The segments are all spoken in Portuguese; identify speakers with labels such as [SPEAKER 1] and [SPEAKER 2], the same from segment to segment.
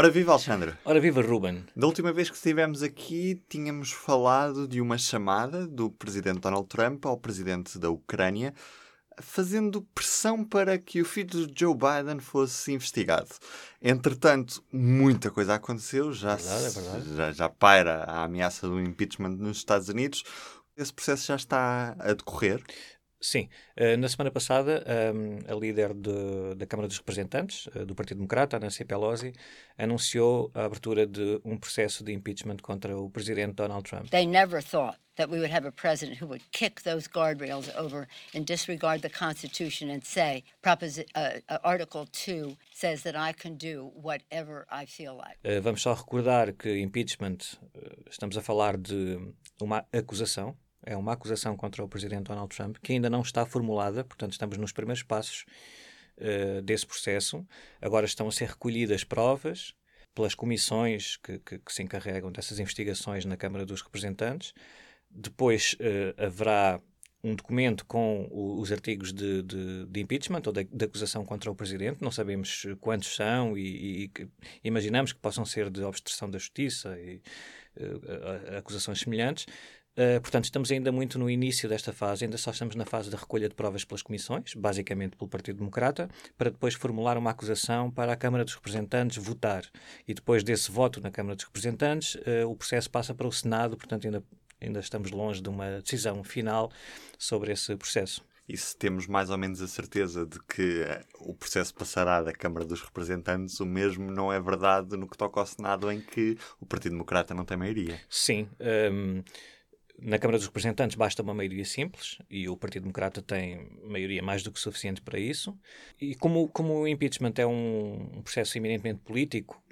[SPEAKER 1] Ora viva Alexandre.
[SPEAKER 2] Ora viva Ruben.
[SPEAKER 1] Da última vez que estivemos aqui, tínhamos falado de uma chamada do presidente Donald Trump ao presidente da Ucrânia, fazendo pressão para que o filho de Joe Biden fosse investigado. Entretanto, muita coisa aconteceu, já,
[SPEAKER 2] verdade, é verdade.
[SPEAKER 1] já, já paira a ameaça do impeachment nos Estados Unidos. Esse processo já está a decorrer.
[SPEAKER 2] Sim. Uh, na semana passada, um, a líder de, da Câmara dos Representantes, uh, do Partido Democrata, Nancy Pelosi, anunciou a abertura de um processo de impeachment contra o presidente Donald Trump.
[SPEAKER 3] They never thought that we would have a president who would kick those guardrails over and disregard the Constitution and say, Proposi uh, Article 2 says that I can do whatever I feel like.
[SPEAKER 2] vamos só recordar que impeachment, estamos a falar de uma acusação é uma acusação contra o presidente Donald Trump que ainda não está formulada, portanto, estamos nos primeiros passos uh, desse processo. Agora estão a ser recolhidas provas pelas comissões que, que, que, se encarregam dessas investigações na Câmara dos Representantes. Depois uh, haverá um documento com os artigos de, de, de impeachment ou de, de, acusação contra o presidente. Não sabemos quantos são e, e, e imaginamos que possam ser de obstrução da justiça e uh, acusações semelhantes. Uh, portanto, estamos ainda muito no início desta fase, ainda só estamos na fase de recolha de provas pelas comissões, basicamente pelo Partido Democrata, para depois formular uma acusação para a Câmara dos Representantes votar. E depois desse voto na Câmara dos Representantes, uh, o processo passa para o Senado, portanto, ainda, ainda estamos longe de uma decisão final sobre esse processo.
[SPEAKER 1] E se temos mais ou menos a certeza de que eh, o processo passará da Câmara dos Representantes, o mesmo não é verdade no que toca ao Senado, em que o Partido Democrata não tem maioria.
[SPEAKER 2] Sim. Um ehm, na Câmara dos Representantes basta uma maioria simples e o Partido Democrata tem maioria mais do que suficiente para isso. E como, como o impeachment é um processo eminentemente político,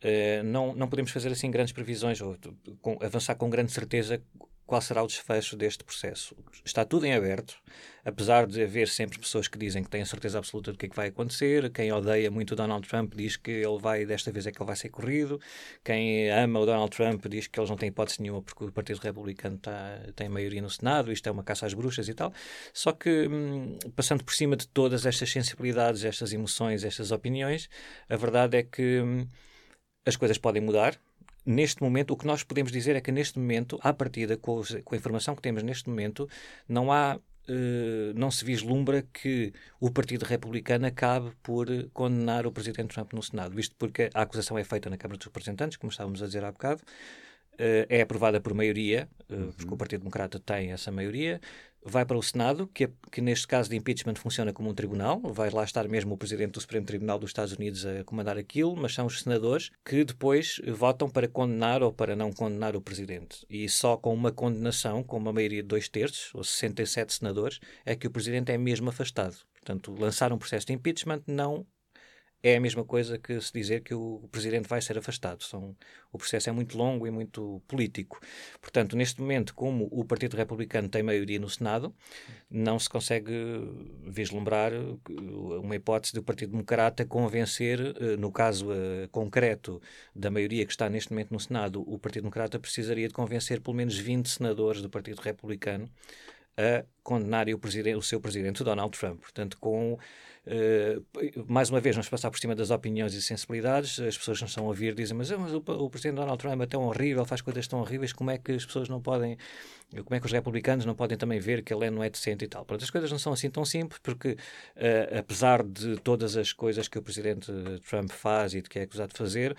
[SPEAKER 2] eh, não, não podemos fazer assim grandes previsões ou com, avançar com grande certeza qual será o desfecho deste processo. Está tudo em aberto, apesar de haver sempre pessoas que dizem que têm certeza absoluta do que é que vai acontecer. Quem odeia muito o Donald Trump diz que ele vai, desta vez é que ele vai ser corrido. Quem ama o Donald Trump diz que eles não têm hipótese nenhuma porque o Partido Republicano tá, tem maioria no Senado, isto é uma caça às bruxas e tal. Só que, hum, passando por cima de todas estas sensibilidades, estas emoções, estas opiniões, a verdade é que hum, as coisas podem mudar, neste momento, o que nós podemos dizer é que neste momento, à partida, com, com a informação que temos neste momento, não há Uh, não se vislumbra que o Partido Republicano acabe por condenar o Presidente Trump no Senado, visto porque a acusação é feita na Câmara dos Representantes, como estávamos a dizer há bocado, uh, é aprovada por maioria, uh, uhum. porque o Partido Democrata tem essa maioria, vai para o Senado, que, é, que neste caso de impeachment funciona como um tribunal, vai lá estar mesmo o presidente do Supremo Tribunal dos Estados Unidos a comandar aquilo, mas são os senadores que depois votam para condenar ou para não condenar o presidente. E só com uma condenação, com uma maioria de dois terços, ou 67 senadores, é que o presidente é mesmo afastado. Portanto, lançar um processo de impeachment não é a mesma coisa que se dizer que o presidente vai ser afastado. São, o processo é muito longo e muito político. Portanto, neste momento, como o Partido Republicano tem maioria no Senado, não se consegue vislumbrar uma hipótese do Partido Democrata convencer, eh, no caso uh, concreto da maioria que está neste momento no Senado, o Partido Democrata precisaria de convencer pelo menos 20 senadores do Partido Republicano a condenar o, o seu presidente Donald Trump. Portanto, com Uh, mais uma vez, vamos passar por cima das opiniões e sensibilidades. As pessoas não estão a ouvir, dizem, mas, mas o, o, presidente Donald Trump é tão horrível, faz coisas tão horríveis, como é que as pessoas não podem, como é que os republicanos não podem também ver que ele é, não é decente e tal? Pronto, as coisas não são assim tão simples, porque uh, apesar de todas as coisas que o presidente Trump faz e de que é acusado de fazer,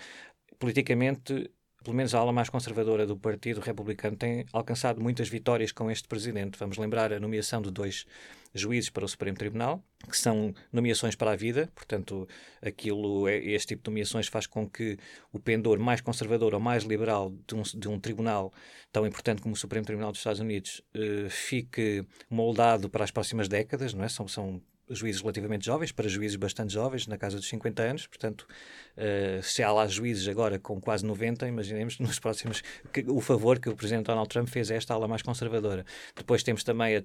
[SPEAKER 2] politicamente pelo menos a ala mais conservadora do Partido Republicano tem alcançado muitas vitórias com este presidente. Vamos lembrar a nomeação de dois juízes para o Supremo Tribunal, que são nomeações para a vida, portanto, aquilo, é, este tipo de nomeações faz com que o pendor mais conservador ou mais liberal de um, de um tribunal tão importante como o Supremo Tribunal dos Estados Unidos uh, fique moldado para as próximas décadas, não é? São, são juízes relativamente jovens, para juízes bastante jovens, na casa dos 50 anos, portanto, uh, se há lá juízes agora com quase 90, imaginemos nos próximos, que, o favor que o Presidente Donald Trump fez a esta ala mais conservadora. Depois temos também a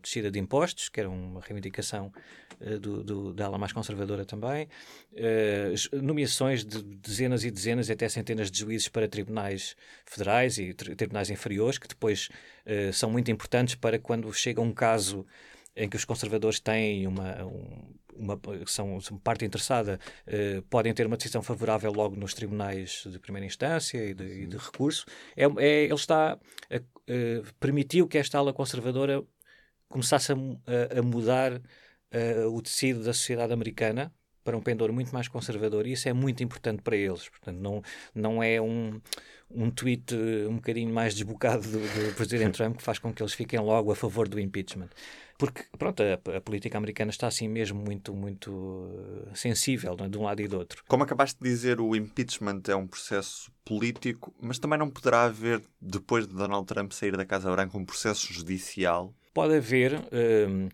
[SPEAKER 2] descida de impostos, que era uma reivindicação uh, do, do, da ala mais conservadora também, uh, nomeações de dezenas e dezenas, até centenas de juízes para tribunais federais e tri tribunais inferiores, que depois são muito importantes para quando chega um caso em que os conservadores têm uma, um, uma, são, são parte interessada, uh, podem ter uma decisão favorável logo nos tribunais de primeira instância e de, e de recurso. É, é, ele está a, permitiu que esta ala conservadora começasse a, a, mudar uh, o tecido da sociedade americana para um pendor muito mais conservador e isso é muito importante para eles. Portanto, não, não é um, um tweet um bocadinho mais desbocado do, do presidente Trump que faz com que eles fiquem logo a favor do impeachment. Porque, pronto, a, a política americana está assim mesmo muito, muito eh, sensível é? de um lado e do outro.
[SPEAKER 1] Como acabaste de dizer, o impeachment é um processo político, mas também não poderá haver, depois de Donald Trump sair da Casa Branca, um processo judicial?
[SPEAKER 2] Pode haver. Um,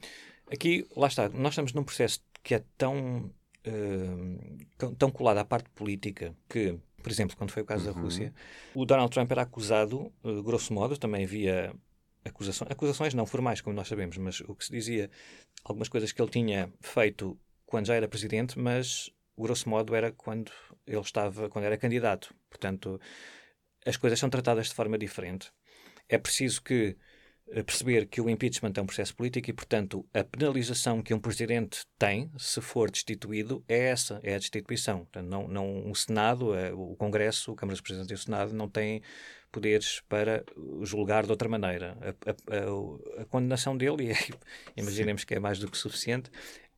[SPEAKER 2] aqui, lá está, nós estamos num processo que é tão uh, tão colado à parte política que, por exemplo, quando foi o caso uhum. da Rússia, o Donald Trump era acusado, uh, grosso modo, também havia acusações, acusações não formais, como nós sabemos, mas o que se dizia, algumas coisas que ele tinha feito quando já era presidente, mas grosso modo era quando ele estava, quando era candidato. Portanto, as coisas são tratadas de forma diferente. É preciso que perceber que o impeachment é um processo político e, portanto, a penalização que um presidente tem, se for destituído, é essa, é a destituição. Portanto, não, não o Senado, é, o Congresso, a Câmara dos Presidentes e o Senado não têm poderes para julgar de outra maneira. A, a, a, a condenação dele, e imaginemos que é mais do que suficiente,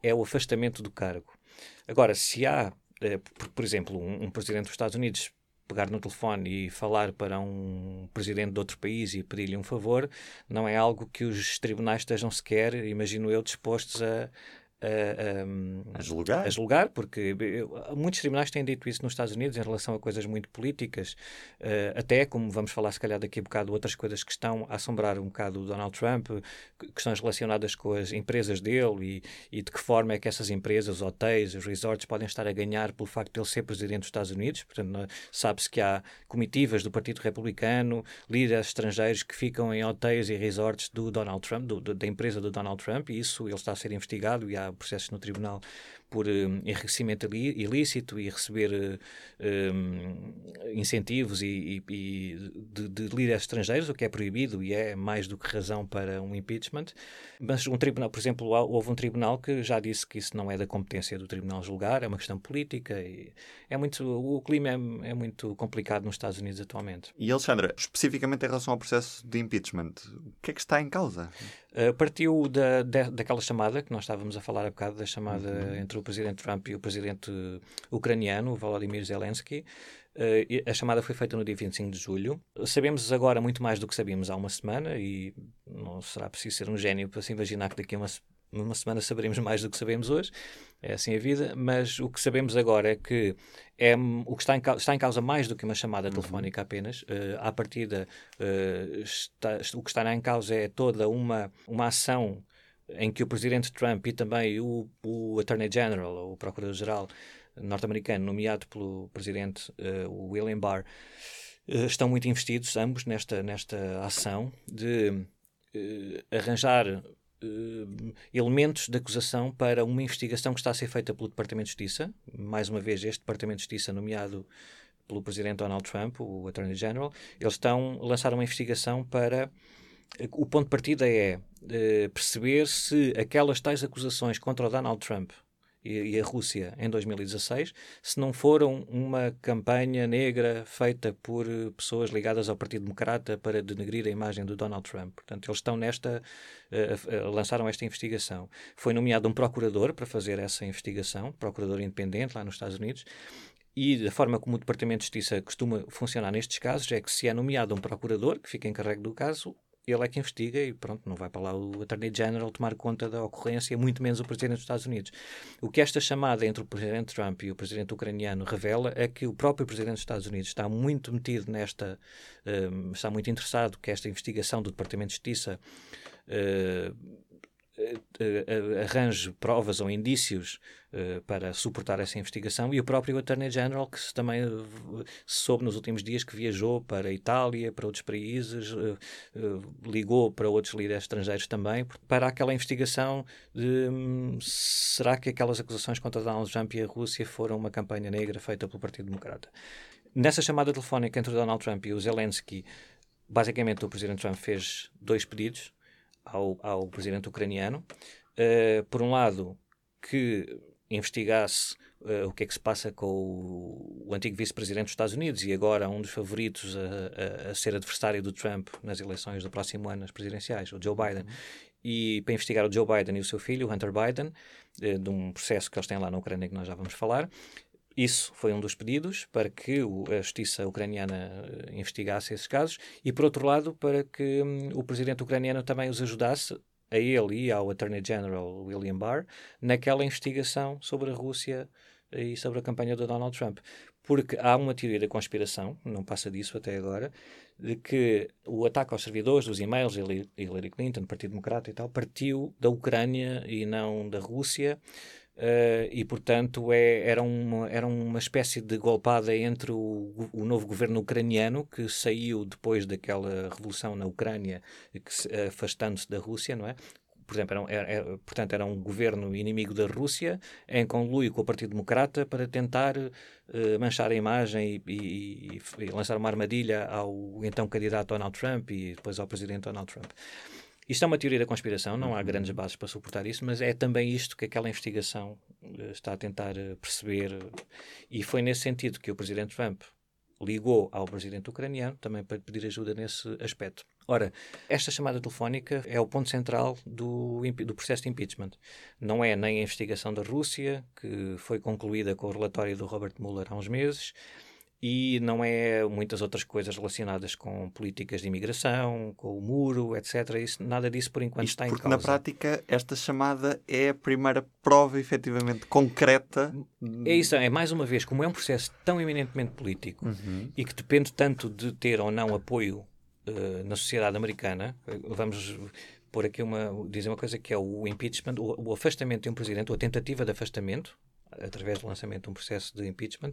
[SPEAKER 2] é o afastamento do cargo. Agora, se há, eh, por, por exemplo, um, um presidente dos Estados Unidos pegar no telefone e falar para um presidente de outro país e pedir-lhe um favor, não é algo que os tribunais estejam sequer, imagino eu, dispostos a,
[SPEAKER 1] a, a, a, julgar.
[SPEAKER 2] a julgar, porque muitos tribunais têm dito isso nos Estados Unidos em relação a coisas muito políticas, uh, até como vamos falar se calhar daqui a bocado, outras coisas que estão a assombrar um bocado o Donald Trump, questões relacionadas com as empresas dele e, e de que forma é que essas empresas, hotéis, os resorts podem estar a ganhar pelo facto de ele ser presidente dos Estados Unidos. Portanto, sabe-se que há comitivas do Partido Republicano, líderes estrangeiros que ficam em hotéis e resorts do Donald Trump, do, da empresa do Donald Trump, e isso ele está a ser investigado e há processos no tribunal por um, enriquecimento ilícito e receber um, incentivos e, e, e de, de, líderes estrangeiros, o que é proibido e é mais do que razão para um impeachment. Mas um tribunal, por exemplo, houve um tribunal que já disse que isso não é da competência do tribunal julgar, é uma questão política e é muito, o clima é, é muito complicado nos Estados Unidos atualmente.
[SPEAKER 1] E Alexandra, especificamente em relação ao processo de impeachment, o que é que está em causa?
[SPEAKER 2] Uh, partiu da, da, daquela chamada que nós estávamos a falar há bocado, da chamada uhum. entre o presidente Trump e o presidente ucraniano, Volodymyr Zelensky. Uh, a chamada foi feita no dia 25 de julho. Sabemos agora muito mais do que sabíamos há uma semana e não será preciso ser um gênio para se imaginar que daqui a uma, uma semana saberemos mais do que sabemos hoje. É assim a vida. Mas o que sabemos agora é que é, o que está em, está em causa mais do que uma chamada uhum. telefónica apenas. Uh, à partida, uh, está, o que está em causa é toda uma, uma ação em que o presidente Trump e também o, o Attorney General, o Procurador-Geral norte-americano, nomeado pelo presidente uh, William Barr, uh, estão muito investidos, ambos, nesta, nesta ação de uh, arranjar elementos de acusação para uma investigação que está a ser feita pelo Departamento de Justiça. Mais uma vez, este Departamento de Justiça, nomeado pelo presidente Donald Trump, o Attorney General, eles estão a lançar uma investigação para o ponto de partida é uh, perceber se aquelas tais acusações contra o Donald Trump e, e, a Rússia em 2016 se não foram uma campanha negra feita por eh, pessoas ligadas ao Partido Democrata para denegrir a imagem do Donald Trump. Portanto, eles estão nesta, uh, uh, lançaram esta investigação. Foi nomeado um procurador para fazer essa investigação, procurador independente lá nos Estados Unidos, e a forma como o Departamento de Justiça costuma funcionar nestes casos é que se é nomeado um procurador que fica encarregue do caso, ele é que investiga e pronto, não vai para lá o Attorney General tomar conta da ocorrência, muito menos o Presidente dos Estados Unidos. O que esta chamada entre o Presidente Trump e o Presidente ucraniano revela é que o próprio Presidente dos Estados Unidos está muito metido nesta, um, está muito interessado que esta investigação do Departamento de Justiça uh, arranje provas ou indícios uh, para suportar essa investigação e o próprio Attorney General, que também soube nos últimos dias que viajou para a Itália, para outros países, ligou para outros líderes estrangeiros também, para aquela investigação de um, será que aquelas acusações contra Donald Trump e a Rússia foram uma campanha negra feita pelo Partido Democrata. Nessa chamada telefónica entre Donald Trump e o Zelensky, basicamente o Presidente Trump fez dois pedidos ao, ao presidente ucraniano. Uh, por um lado, que investigasse uh, o que é que se passa com o, o antigo vice-presidente dos Estados Unidos e agora um dos favoritos a, a, a, ser adversário do Trump nas eleições do próximo ano, nas presidenciais, o Joe Biden. E para investigar o Joe Biden e o seu filho, o Hunter Biden, uh, de um processo que eles têm lá na Ucrânia que nós já vamos falar. Isso foi um dos pedidos para que a justiça ucraniana eh, investigasse esses casos e, por outro lado, para que hum, o presidente ucraniano também os ajudasse a ele e ao Attorney General William Barr naquela investigação sobre a Rússia e sobre a campanha do Donald Trump. Porque há uma teoria da conspiração, não passa disso até agora, de que o ataque aos servidores dos e-mails Hillary Clinton, do Partido Democrata e tal, partiu da Ucrânia e não da Rússia. Uh, e, portanto, é, era, uma, era uma espécie de golpada entre o, o, novo governo ucraniano, que saiu depois daquela revolução na Ucrânia, afastando-se da Rússia, não é? Por exemplo, era, era, portanto, era um governo inimigo da Rússia, em conluio com o Partido Democrata, para tentar uh, manchar a imagem e, e, e lançar uma armadilha ao então candidato Donald Trump e depois ao presidente Donald Trump. Isto é uma teoria da conspiração, não há uhum. grandes bases para suportar isso, mas é também isto que aquela investigação eh, está a tentar eh, perceber. E foi nesse sentido que o presidente Trump ligou ao presidente ucraniano também para pedir ajuda nesse aspecto. Ora, esta chamada telefónica é o ponto central do, do processo de impeachment. Não é nem a investigação da Rússia, que foi concluída com o relatório do Robert Mueller há uns meses, e não é muitas outras coisas relacionadas com políticas de imigração, com o muro, etc. Isso, nada disso por enquanto
[SPEAKER 1] Isto
[SPEAKER 2] está em
[SPEAKER 1] porque
[SPEAKER 2] causa.
[SPEAKER 1] na prática esta chamada é a primeira prova efetivamente concreta.
[SPEAKER 2] É isso, é mais uma vez, como é um processo tão eminentemente político uhum. e que depende tanto de ter ou não apoio uh, na sociedade americana, vamos pôr aqui uma, dizer uma coisa que é o impeachment, o, o afastamento de um presidente, ou a tentativa de afastamento, através do lançamento de um processo de impeachment,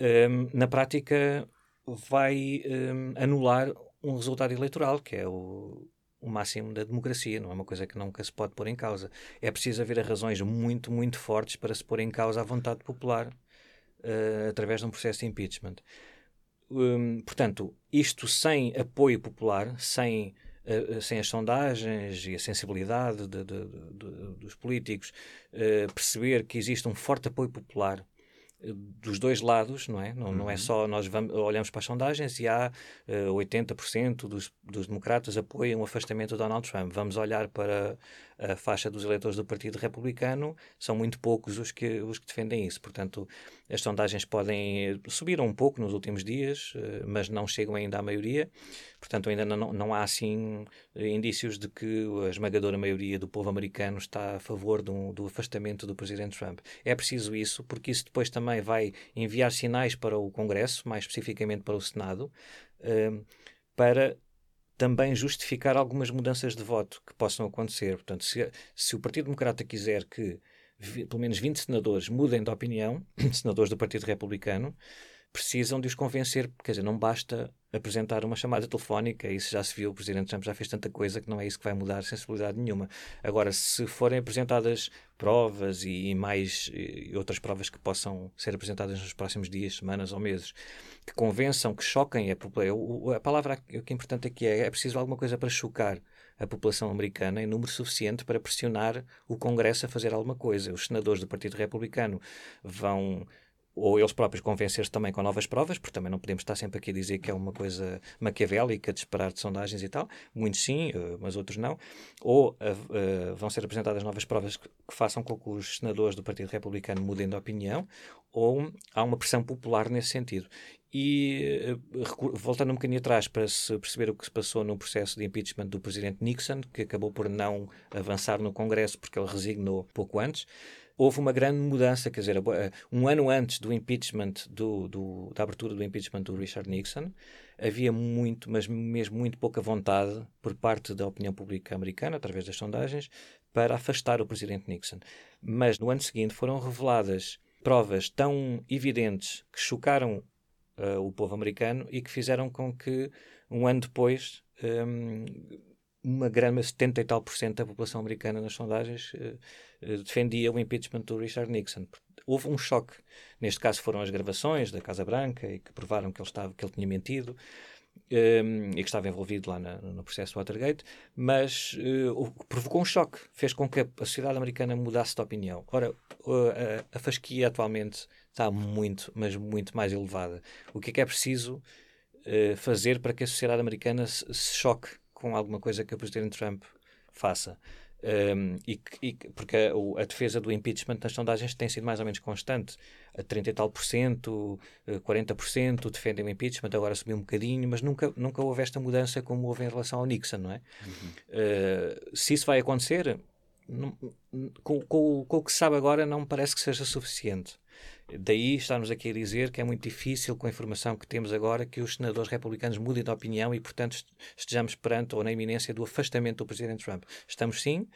[SPEAKER 2] um, na prática vai um, anular um resultado eleitoral, que é o, o máximo da democracia, não é uma coisa que nunca se pode pôr em causa. É preciso haver razões muito, muito fortes para se pôr em causa a vontade popular uh, através de um processo de impeachment. Um, portanto, isto sem apoio popular, sem, uh, sem as sondagens e a sensibilidade de, de, de, dos políticos, uh, perceber que existe um forte apoio popular dos dois lados, não é? Não, uhum. não é uhum. só nós vamos, olhamos para as sondagens e há uh, eh, 80% dos, dos democratas apoiam o afastamento de Donald Trump. Vamos olhar para a faixa dos eleitores do Partido Republicano, são muito poucos os que, os que defendem isso. Portanto, as sondagens podem subir um pouco nos últimos dias, uh, mas não chegam ainda à maioria. Portanto, ainda não, não há assim indícios de que a esmagadora maioria do povo americano está a favor do, do afastamento do Presidente Trump. É preciso isso, porque isso depois também vai enviar sinais para o Congresso, mais especificamente para o Senado, uh, para também justificar algumas mudanças de voto que possam acontecer. Portanto, se, se o Partido Democrata quiser que vi, pelo menos 20 senadores mudem de opinião, senadores do Partido Republicano, precisam de os convencer, quer dizer, não basta apresentar uma chamada telefónica, isso já se viu, o Presidente Trump já fez tanta coisa que não é isso que vai mudar sensibilidade nenhuma. Agora, se forem apresentadas provas e, mais e outras provas que possam ser apresentadas nos próximos dias, semanas ou meses, que convençam, que choquem a população, a palavra que é importante aqui é, é preciso alguma coisa para chocar a população americana em número suficiente para pressionar o Congresso a fazer alguma coisa. Os senadores do Partido Republicano vão ou eles próprios convencer-se também com novas provas, porque também não podemos estar sempre aqui a dizer que é uma coisa maquiavélica de esperar de sondagens e tal, muitos sim, eh, mas outros não, ou uh, vão ser apresentadas novas provas que, que, façam com que os senadores do Partido Republicano mudem de opinião, ou há uma pressão popular nesse sentido. E uh, voltando um bocadinho atrás para se perceber o que se passou no processo de impeachment do presidente Nixon, que acabou por não avançar no Congresso porque ele resignou pouco antes, houve uma grande mudança, quer dizer, eh, um ano antes do impeachment, do, do, da abertura do impeachment do Richard Nixon, havia muito, mas mesmo muito pouca vontade por parte da opinião pública americana, através das sondagens, para afastar o presidente Nixon. Mas no ano seguinte foram reveladas provas tão evidentes que chocaram uh, o povo americano e que fizeram com que, um ano depois, um, uma grande, 70 e tal por cento da população americana nas sondagens uh, defendia o impeachment do Richard Nixon. Houve um choque. Neste caso foram as gravações da Casa Branca e que provaram que ele, estava, que ele tinha mentido. um, e que estava envolvido lá na, no processo Watergate, mas uh, provocou um choque, fez com que a, sociedade americana mudasse de opinião. Ora, a, a, fasquia atualmente está muito, mas muito mais elevada. O que é que é preciso uh, fazer para que a sociedade americana se, se choque com alguma coisa que o Presidente Trump faça? Um, e, e, porque a, a, defesa do impeachment nas sondagens tem sido mais ou menos constante. A 30 e tal por cento, 40% eh, defendem o impeachment, agora subiu um bocadinho, mas nunca, nunca houve esta mudança como houve em relação ao Nixon, não é? Uhum. Uh, se isso vai acontecer, não, com, com, com, o que se sabe agora, não me parece que seja suficiente. Daí estamos aqui a dizer que é muito difícil, com a informação que temos agora, que os senadores republicanos mudem de opinião e, portanto, estejamos perante ou na iminência do afastamento do presidente Trump. Estamos, sim,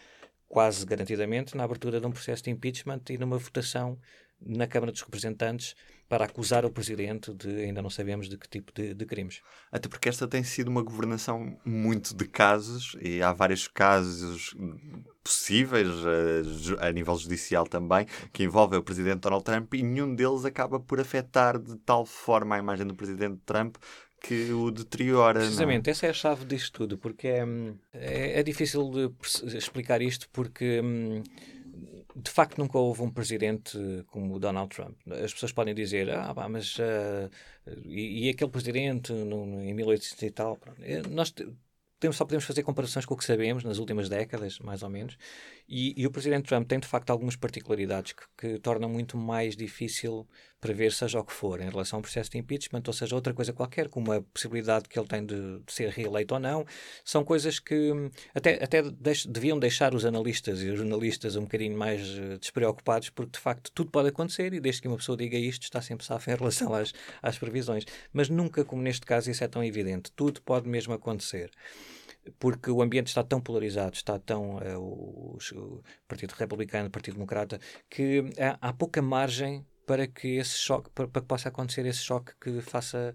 [SPEAKER 2] quase garantidamente, na abertura de um processo de impeachment e numa votação na Câmara dos Representantes para acusar o presidente de ainda não sabemos de que tipo de, de, crimes.
[SPEAKER 1] Até porque esta tem sido uma governação muito de casos e há vários casos possíveis a, eh, a nível judicial também que envolvem o presidente Donald Trump e nenhum deles acaba por afetar de tal forma a imagem do presidente Trump que o deteriora.
[SPEAKER 2] É? Precisamente, essa é a chave disto tudo, porque é, é, é difícil de explicar isto porque. Hum, de facto nunca houve um presidente como o Donald Trump. As pessoas podem dizer, ah, pá, mas uh, e, e, aquele presidente no, em 1800 e tal. Nós podemos, só podemos fazer comparações com o que sabemos nas últimas décadas, mais ou menos. E, e o presidente Trump tem de facto algumas particularidades que, que, tornam muito mais difícil prever, seja o que for, em relação ao processo de impeachment, ou seja, outra coisa qualquer, como a possibilidade que ele tem de, de ser reeleito ou não. São coisas que hum, até, até deix, deviam deixar os analistas e os jornalistas um bocadinho mais uh, despreocupados, porque de facto tudo pode acontecer e desde que uma pessoa diga isto está sempre safa em relação às, às previsões. Mas nunca, como neste caso, isso é tão evidente. Tudo pode mesmo acontecer porque o ambiente está tão polarizado, está tão uh, o, o, Partido Republicano, o Partido Democrata, que há, há pouca margem para que esse choque, para, para, que possa acontecer esse choque que faça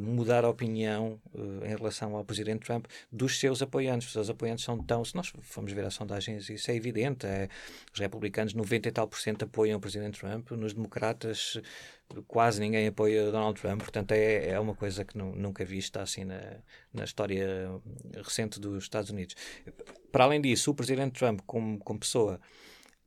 [SPEAKER 2] mudar a opinião uh, em relação ao Presidente Trump dos seus apoiantes. Os seus apoiantes são tão, se nós formos ver as sondagens, isso é evidente. É, os republicanos, 90 e tal por cento apoiam o Presidente Trump, nos democratas quase ninguém apoia Donald Trump, portanto é, é uma coisa que nunca vista assim na, na história recente dos Estados Unidos. Para além disso, o presidente Trump, como, como pessoa,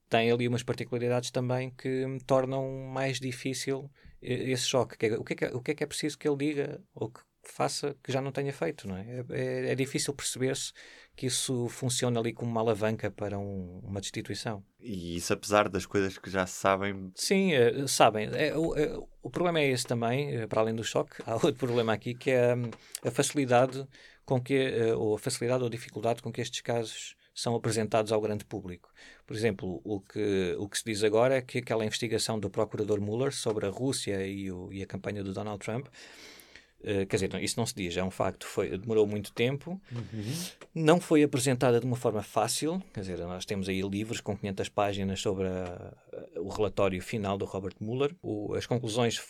[SPEAKER 2] tem ali umas particularidades também que tornam mais difícil esse choque. É, o que é que, é, o que, é, que é preciso que ele diga ou que faça que já não tenha feito, não é? É, é, é difícil perceber-se que isso funciona ali como uma alavanca para um, uma destituição.
[SPEAKER 1] E isso apesar das coisas que já se sabem?
[SPEAKER 2] Sim, uh, sabem. É, o, é, o problema é esse também, uh, para além do choque, há outro problema aqui que é um, a facilidade com que, uh, ou a facilidade ou dificuldade com que estes casos são apresentados ao grande público. Por exemplo, o que, o que se diz agora é que aquela investigação do procurador Mueller sobre a Rússia e, o, e a campanha do Donald Trump Uh, quer dizer, isso não se diz, é um facto. Foi, demorou muito tempo, uhum. não foi apresentada de uma forma fácil. Quer dizer, nós temos aí livros com 500 páginas sobre a, a, o relatório final do Robert Mueller. O, as conclusões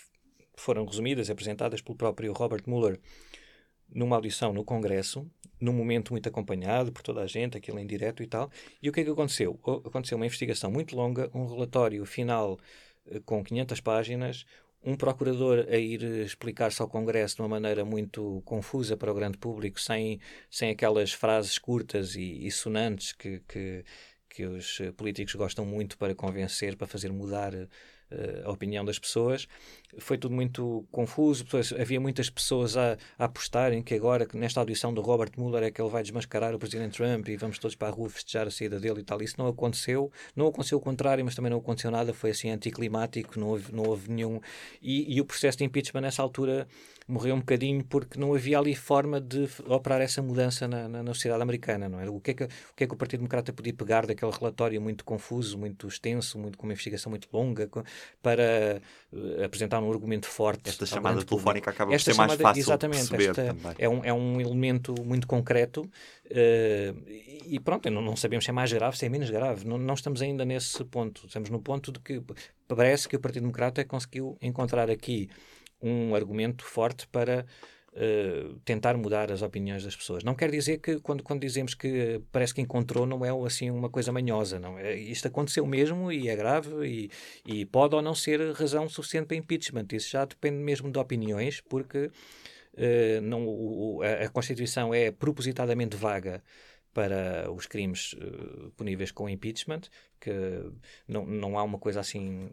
[SPEAKER 2] foram resumidas apresentadas pelo próprio Robert Mueller numa audição no Congresso, num momento muito acompanhado por toda a gente, aquilo em direto e tal. E o que é que aconteceu? Aconteceu uma investigação muito longa, um relatório final uh, com 500 páginas, um procurador a ir explicar-se ao Congresso de uma maneira muito confusa para o grande público, sem, sem aquelas frases curtas e, e sonantes que, que, que os políticos gostam muito para convencer, para fazer mudar uh, a opinião das pessoas. Foi tudo muito confuso, havia muitas pessoas a, a apostarem que agora, nesta audição do Robert Mueller, é que ele vai desmascarar o Presidente Trump e vamos todos para a rua festejar a saída dele e tal. Isso não aconteceu, não aconteceu o contrário, mas também não aconteceu nada, foi assim anticlimático, não houve, não houve nenhum. E, e o processo de impeachment nessa altura morreu um bocadinho porque não havia ali forma de operar essa mudança na, na, na sociedade americana, não é? O que é que, o que é que o Partido Democrata podia pegar daquele relatório muito confuso, muito extenso, muito, com uma investigação muito longa, com, para uh, apresentar um argumento forte.
[SPEAKER 1] Esta chamada telefónica acaba por ser mais fácil exatamente, de perceber esta, também.
[SPEAKER 2] É um, é um elemento muito concreto uh, e pronto, não, não, sabemos se é mais grave, se é menos grave. Não, não estamos ainda nesse ponto. Estamos no ponto de que parece que o Partido Democrata conseguiu encontrar aqui um argumento forte para uh, tentar mudar as opiniões das pessoas. Não quer dizer que quando, quando dizemos que parece que encontrou não é assim uma coisa manhosa, não é? Isto aconteceu mesmo e é grave e, e pode ou não ser razão suficiente para impeachment. Isso já depende mesmo de opiniões, porque uh, não, o, a, a Constituição é propositadamente vaga para os crimes uh, puníveis com impeachment, que não, não há uma coisa assim.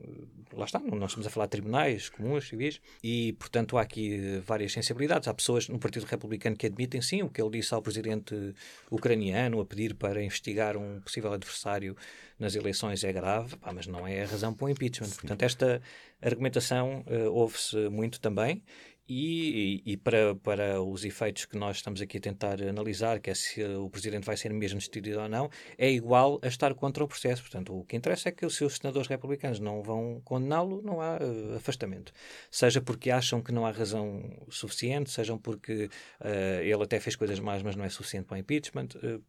[SPEAKER 2] Lá está, nós estamos a falar de tribunais comuns, civis, e portanto há aqui várias sensibilidades. Há pessoas no Partido Republicano que admitem sim o que ele disse ao presidente ucraniano a pedir para investigar um possível adversário nas eleições é grave, pá, mas não é a razão para o impeachment. Sim. Portanto, esta argumentação uh, ouve-se muito também e, e, para, para os efeitos que nós estamos aqui a tentar analisar, que é se o Presidente vai ser mesmo destituído ou não, é igual a estar contra o processo. Portanto, o que interessa é que os seus senadores republicanos não vão condená-lo, não há uh, afastamento. Seja porque acham que não há razão suficiente, sejam porque uh, ele até fez coisas mais, mas não é suficiente para o impeachment. Uh,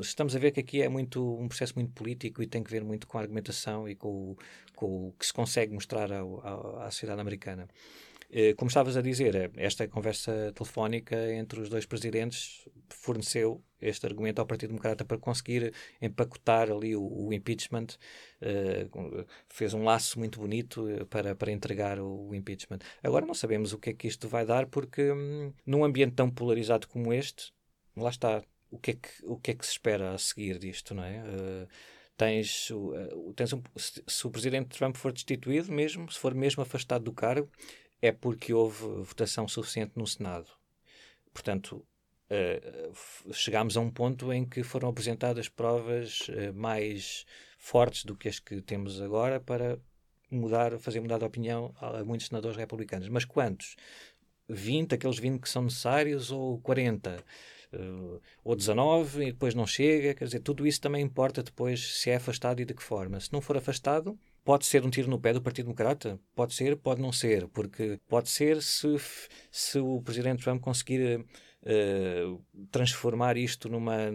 [SPEAKER 2] estamos a ver que aqui é muito um processo muito político e tem que ver muito com a argumentação e com o, com o que se consegue mostrar ao, ao, à sociedade americana. Eh, como estavas a dizer, eh, esta conversa telefónica entre os dois presidentes forneceu este argumento ao Partido Democrata para conseguir empacotar ali o, o impeachment, uh, fez um laço muito bonito para, para entregar o, impeachment. Agora não sabemos o que é que isto vai dar, porque hum, num ambiente tão polarizado como este, lá está, o que é que, o que, é que se espera a seguir disto, não é? Uh, tens, tens um, se, se, o presidente Trump for destituído mesmo, se for mesmo afastado do cargo, é porque houve votação suficiente no Senado. Portanto, uh, chegámos a um ponto em que foram apresentadas provas uh, mais fortes do que as que temos agora para mudar, fazer mudar de opinião a muitos senadores republicanos. Mas quantos? 20, aqueles 20 que são necessários, ou 40? Uh, ou 19 e depois não chega, quer dizer, tudo isso também importa depois se é afastado e de que forma. Se não for afastado, Pode ser um tiro no pé do Partido Democrata? Pode ser, pode não ser, porque pode ser se, se o Presidente Trump conseguir uh, transformar isto numa,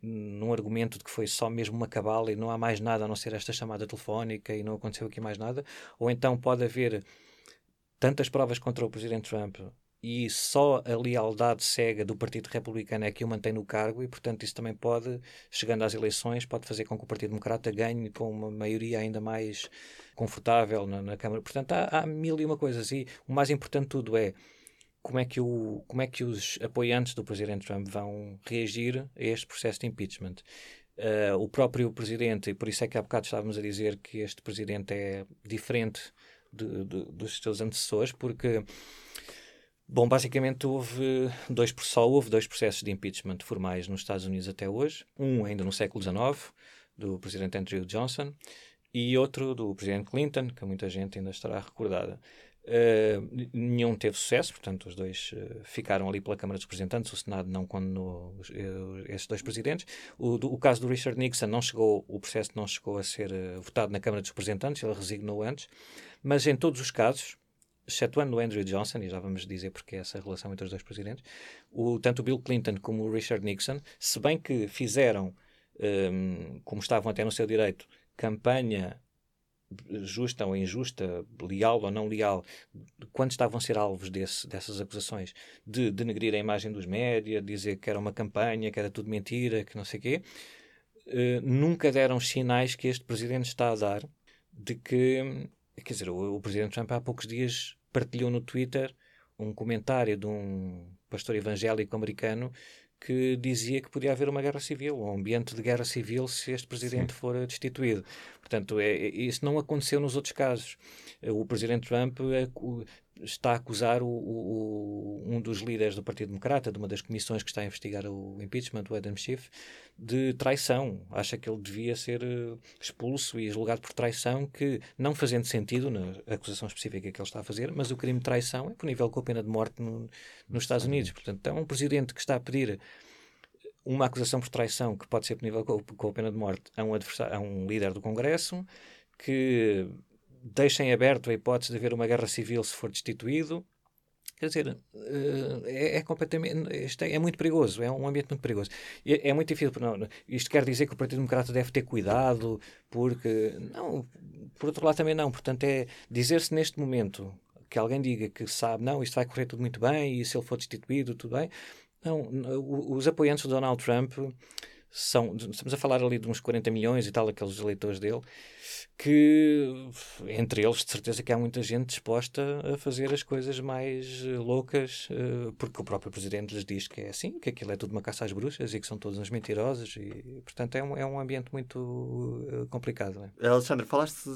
[SPEAKER 2] num argumento de que foi só mesmo uma cabala e não há mais nada a não ser esta chamada telefónica e não aconteceu aqui mais nada, ou então pode haver tantas provas contra o Presidente Trump e só a lealdade cega do Partido Republicano é que o mantém no cargo e, portanto, isso também pode, chegando às eleições, pode fazer com que o Partido Democrata ganhe com uma maioria ainda mais confortável na, na Câmara. Portanto, há, há, mil e uma coisas e o mais importante de tudo é como é, que o, como é que os apoiantes do Presidente Trump vão reagir a este processo de impeachment. Uh, o próprio Presidente, e por isso é que há bocado estávamos a dizer que este Presidente é diferente de, de, dos seus antecessores, porque Bom, basicamente houve dois, só houve dois processos de impeachment formais nos Estados Unidos até hoje. Um ainda no século XIX, do presidente Andrew Johnson, e outro do presidente Clinton, que muita gente ainda estará recordada. Uh, nenhum teve sucesso, portanto, os dois uh, ficaram ali pela Câmara dos Representantes. O Senado não condenou uh, esses dois presidentes. O, do, o, caso do Richard Nixon não chegou, o processo não chegou a ser votado na Câmara dos Representantes, ele resignou antes. Mas em todos os casos, excetuando o Andrew Johnson, e já vamos dizer porque é essa relação entre os dois presidentes, o, tanto o Bill Clinton como o Richard Nixon, se bem que fizeram, um, como estavam até no seu direito, campanha justa ou injusta, leal ou não leal, quando estavam a ser alvos desse, dessas acusações de denegrir a imagem dos média, dizer que era uma campanha, que era tudo mentira, que não sei o quê, uh, nunca deram sinais que este presidente está a dar de que Quer dizer, o, o presidente Trump há poucos dias partilhou no Twitter um comentário de um pastor evangélico americano que dizia que podia haver uma guerra civil, um ambiente de guerra civil se este presidente Sim. for destituído. Portanto, é, isso não aconteceu nos outros casos. O presidente Trump está a acusar o, o, um dos líderes do Partido Democrata, de uma das comissões que está a investigar o impeachment, o Adam Schiff, de traição. Acha que ele devia ser uh, expulso e julgado por traição, que não fazendo sentido na acusação específica que ele está a fazer, mas o crime de traição é punível com a pena de morte no, nos Estados Unidos. Portanto, é um presidente que está a pedir uma acusação por traição que pode ser punível com, com a pena de morte a um, a um líder do Congresso, que deixem aberto a hipótese de haver uma guerra civil se for destituído. Quer dizer, eh, é, é completamente. Isto é, é, muito perigoso, é um ambiente muito perigoso. É, é muito difícil. Não, isto quer dizer que o Partido Democrata deve ter cuidado, porque. Não, por outro lado também não. Portanto, é dizer-se neste momento que alguém diga que sabe, não, isto vai correr tudo muito bem e se ele for destituído, tudo bem. Não, os apoiantes de Donald Trump são, estamos a falar ali de uns 40 milhões e tal, aqueles eleitores dele, que entre eles de certeza que há muita gente disposta a fazer as coisas mais eh, loucas, uh, porque o próprio presidente lhes diz que é assim, que aquilo é tudo uma caça às bruxas e que são todos uns mentirosos e portanto é um, é um ambiente muito uh, complicado.
[SPEAKER 1] É? Alexandre, falaste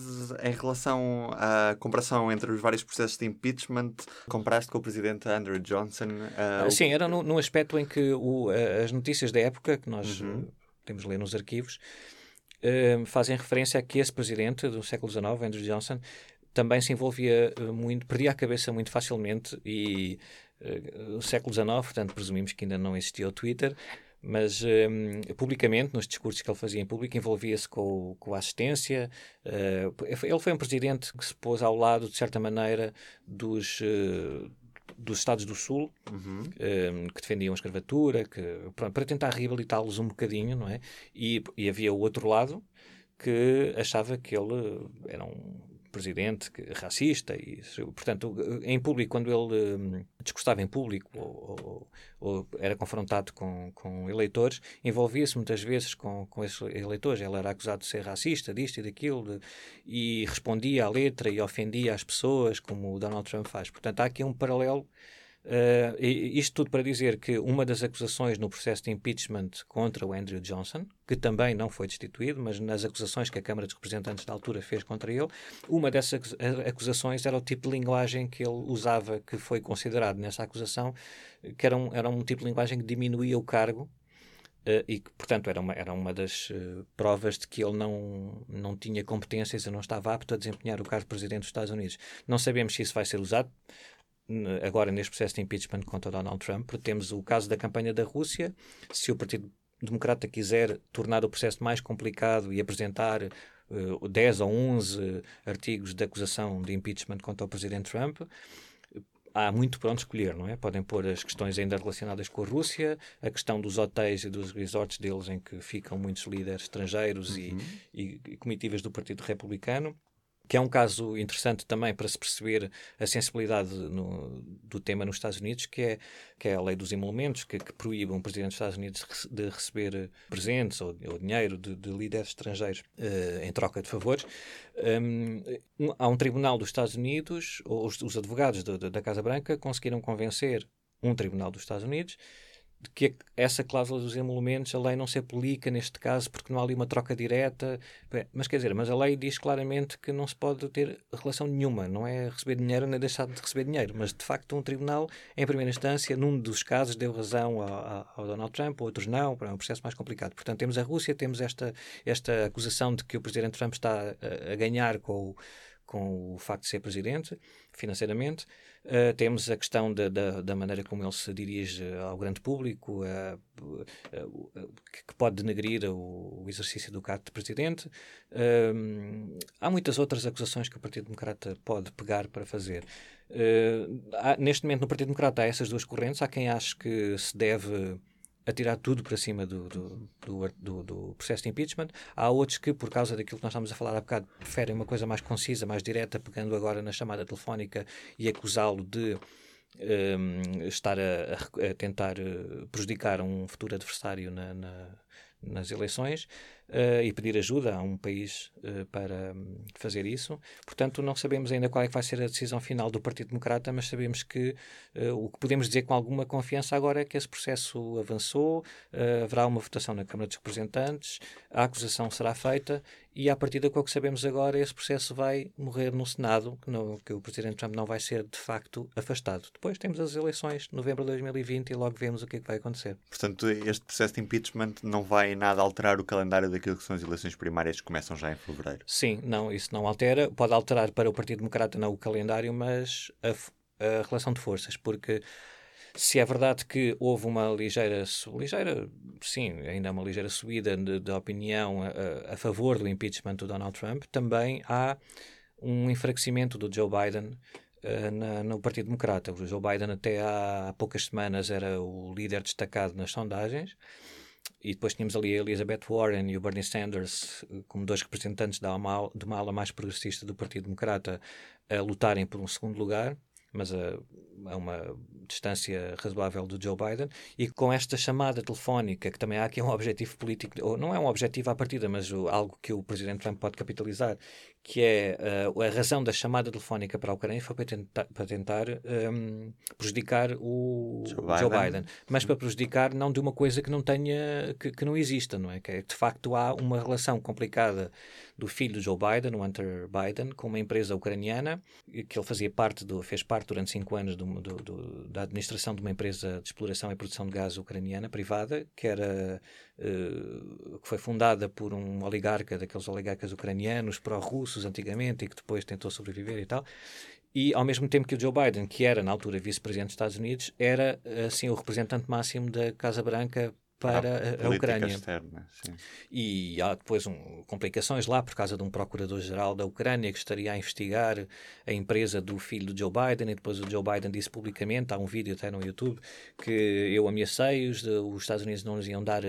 [SPEAKER 1] em relação à comparação entre os vários processos de impeachment, comparaste com o presidente Andrew Johnson.
[SPEAKER 2] Uh, sim, era no, no, aspecto em que o, as notícias da época que nós uhum. De ler nos arquivos uh, fazem referência a que esse presidente do século XIX, Andrew Johnson, também se envolvia uh, muito, perdia a cabeça muito facilmente e uh, o século XIX, portanto presumimos que ainda não existia o Twitter, mas publicamente, nos discursos que ele fazia em público, envolvia-se com, com a assistência. Ele foi um presidente que se pôs ao lado, de certa maneira, dos, dos Estados do Sul, uhum. um, que defendiam a escravatura, que, para tentar reabilitá-los um bocadinho, não é? E, e havia o outro lado que achava que ele era um presidente que, racista e portanto em público quando ele um, discursava em público ou, ou, ou, era confrontado com, com eleitores envolvia-se muitas vezes com, com esses eleitores. Ele era acusado de ser racista disto e daquilo de, e respondia à letra e ofendia as pessoas como o Donald Trump faz. Portanto há aqui um paralelo Uh, isto tudo para dizer que uma das acusações no processo de impeachment contra o Andrew Johnson, que também não foi destituído, mas nas acusações que a Câmara dos Representantes da altura fez contra ele, uma dessas acusações era o tipo de linguagem que ele usava, que foi considerado nessa acusação, que era um, era um tipo de linguagem que diminuía o cargo Uh, e que, portanto, era uma, era uma das uh, provas de que ele não, não tinha competências e não estava apto a desempenhar o cargo de Presidente dos Estados Unidos. Não sabemos se isso vai ser usado agora neste processo de impeachment contra Donald Trump, porque temos o caso da campanha da Rússia. Se o Partido Democrata quiser tornar o processo mais complicado e apresentar uh, 10 ou 11 artigos de acusação de impeachment contra o Presidente Trump, há muito para onde escolher, não é? Podem pôr as questões ainda relacionadas com a Rússia, a questão dos hotéis e dos resorts deles em que ficam muitos líderes estrangeiros uhum. e, e, e comitivas do Partido Republicano que é um caso interessante também para se perceber a sensibilidade no, do tema nos Estados Unidos, que é, que é a lei dos emolumentos, que, que proíbe um presidente dos Estados Unidos de receber presentes ou, ou dinheiro de, de, líderes estrangeiros uh, em troca de favores. Um, há um tribunal dos Estados Unidos, os, os advogados do, da Casa Branca conseguiram convencer um tribunal dos Estados Unidos de que essa cláusula dos emolumentos, a lei não se aplica neste caso porque não há ali uma troca direta. Mas quer dizer, mas a lei diz claramente que não se pode ter relação nenhuma, não é receber dinheiro nem deixar de receber dinheiro. Mas de facto, um tribunal, em primeira instância, num dos casos, deu razão ao, ao Donald Trump, outros não. É um processo mais complicado. Portanto, temos a Rússia, temos esta, esta acusação de que o presidente Trump está a, a ganhar com o com o facto de ser presidente, financeiramente. Uh, temos a questão da, da, da, maneira como ele se dirige ao grande público, uh, uh, que pode denegrir o, o, exercício do cargo de presidente. há muitas outras acusações que o Partido Democrata pode pegar para fazer. Há, neste momento, no Partido Democrata, há essas duas correntes. Há quem ache que se deve a tirar tudo para cima do, do, do, do, processo de impeachment. Há outros que, por causa daquilo que nós estamos a falar há bocado, preferem uma coisa mais concisa, mais direta, pegando agora na chamada telefónica e acusá-lo de um, estar a, a, tentar eh, prejudicar um futuro adversário na, na, nas eleições uh, e pedir ajuda a um país uh, para um, fazer isso. Portanto, não sabemos ainda qual é que vai ser a decisão final do Partido Democrata, mas sabemos que uh, o que podemos dizer com alguma confiança agora é que esse processo avançou, haverá uma votação na Câmara dos Representantes, a acusação será feita e, a partir do que sabemos agora, esse processo vai morrer no Senado, que, no, que o Presidente Trump não vai ser, de facto, afastado. Depois temos as eleições de novembro de 2020 e logo vemos o que é que vai acontecer.
[SPEAKER 1] Portanto, este processo de impeachment não vai nada alterar o calendário daquilo que são as eleições primárias que começam já em fevereiro.
[SPEAKER 2] Sim, não, isso não altera. Pode alterar para o Partido Democrata não o calendário, mas a, a relação de forças, porque se é verdade que houve uma ligeira, ligeira sim, ainda uma ligeira subida de opinião a, a, favor do impeachment do Donald Trump, também há um enfraquecimento do Joe Biden uh, na, no Partido Democrata. O Joe Biden até há poucas semanas era o líder destacado nas sondagens e depois tínhamos ali a Elizabeth Warren e o Bernie Sanders como dois representantes da uma, de uma ala mais progressista do Partido Democrata a lutarem por um segundo lugar, mas a, a uma distância razoável do Joe Biden. E com esta chamada telefónica, que também há aqui um objetivo político, ou não é um objetivo à partida, mas algo que o Presidente Trump pode capitalizar, que é uh, a razão da chamada telefónica para a Ucrânia foi para tentar, para tentar um, prejudicar o Joe Biden. Joe Biden. mas para prejudicar não de uma coisa que não tenha, que, que não exista, não é? Que é, de facto há uma relação complicada do filho do Joe Biden, o Hunter Biden, com uma empresa ucraniana, que ele fazia parte do, fez parte durante cinco anos do, do, do, da administração de uma empresa de exploração e produção de gás ucraniana privada, que era que foi fundada por um oligarca daqueles oligarcas ucranianos pró-russos antigamente e que depois tentou sobreviver e tal. E ao mesmo tempo que o Joe Biden, que era na altura vice-presidente dos Estados Unidos, era assim o representante máximo da Casa Branca para a, a Ucrânia.
[SPEAKER 1] Externa,
[SPEAKER 2] e há depois um, complicações lá por causa de um procurador-geral da Ucrânia que estaria a investigar a empresa do filho do Joe Biden e depois o Joe Biden disse publicamente, há um vídeo até no YouTube, que eu ameacei-os, os Estados Unidos não nos iam dar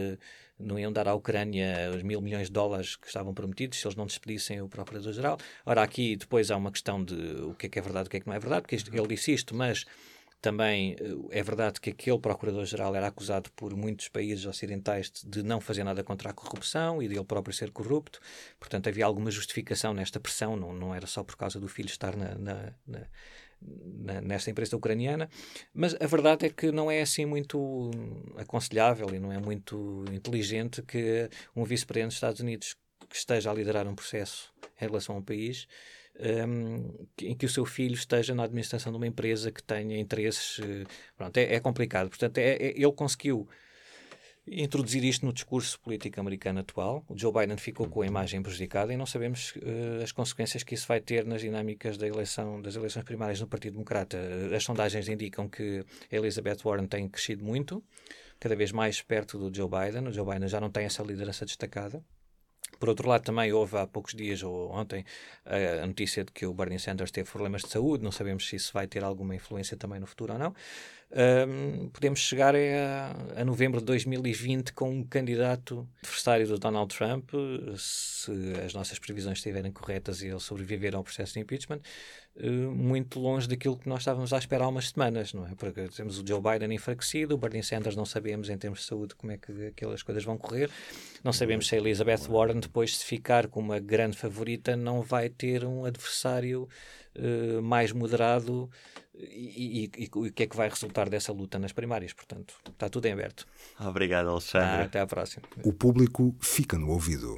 [SPEAKER 2] não iam dar à Ucrânia os mil milhões de dólares que estavam prometidos se eles não despedissem o Procurador-Geral. Ora, aqui depois há uma questão de o que é que é verdade e o que é que não é verdade, porque isto, ele disse isto, mas também eh, é verdade que aquele Procurador-Geral era acusado por muitos países ocidentais de não fazer nada contra a corrupção e de ele próprio ser corrupto. Portanto, havia alguma justificação nesta pressão, não, não era só por causa do filho estar na, na, na, nesta empresa ucraniana. Mas a verdade é que não é assim muito aconselhável e não é muito inteligente que um vice-presidente dos Estados Unidos que esteja a liderar um processo em relação a um país um, em que o seu filho esteja na administração de uma empresa que tenha interesses. Uh, pronto, é, é, complicado. Portanto, é, é, ele conseguiu introduzir isto no discurso político americano atual. O Joe Biden ficou com a imagem prejudicada e não sabemos uh, as consequências que isso vai ter nas dinâmicas da eleição, das eleições primárias no Partido Democrata. As sondagens indicam que a Elizabeth Warren tem crescido muito, cada vez mais perto do Joe Biden. O Joe Biden já não tem essa liderança destacada. Por outro lado, também houve há poucos dias, ou ontem, a notícia de que o Bernie Sanders teve problemas de saúde. Não sabemos se isso vai ter alguma influência também no futuro ou não. Um, podemos chegar a, a, novembro de 2020 com um candidato adversário do Donald Trump, se as nossas previsões estiverem corretas e ele sobreviver ao processo de impeachment, uh, muito longe daquilo que nós estávamos à esperar há umas semanas, não é? Porque temos o Joe Biden enfraquecido, o Bernie Sanders não sabemos em termos de saúde como é que aquelas coisas vão correr, não sabemos se a Elizabeth Warren, depois de ficar como uma grande favorita, não vai ter um adversário uh, mais moderado e, e, e, o que é que vai resultar dessa luta nas primárias. Portanto, está tudo em aberto.
[SPEAKER 1] Obrigado, Alexandre. Ah,
[SPEAKER 2] até à próxima.
[SPEAKER 4] O público fica no ouvido.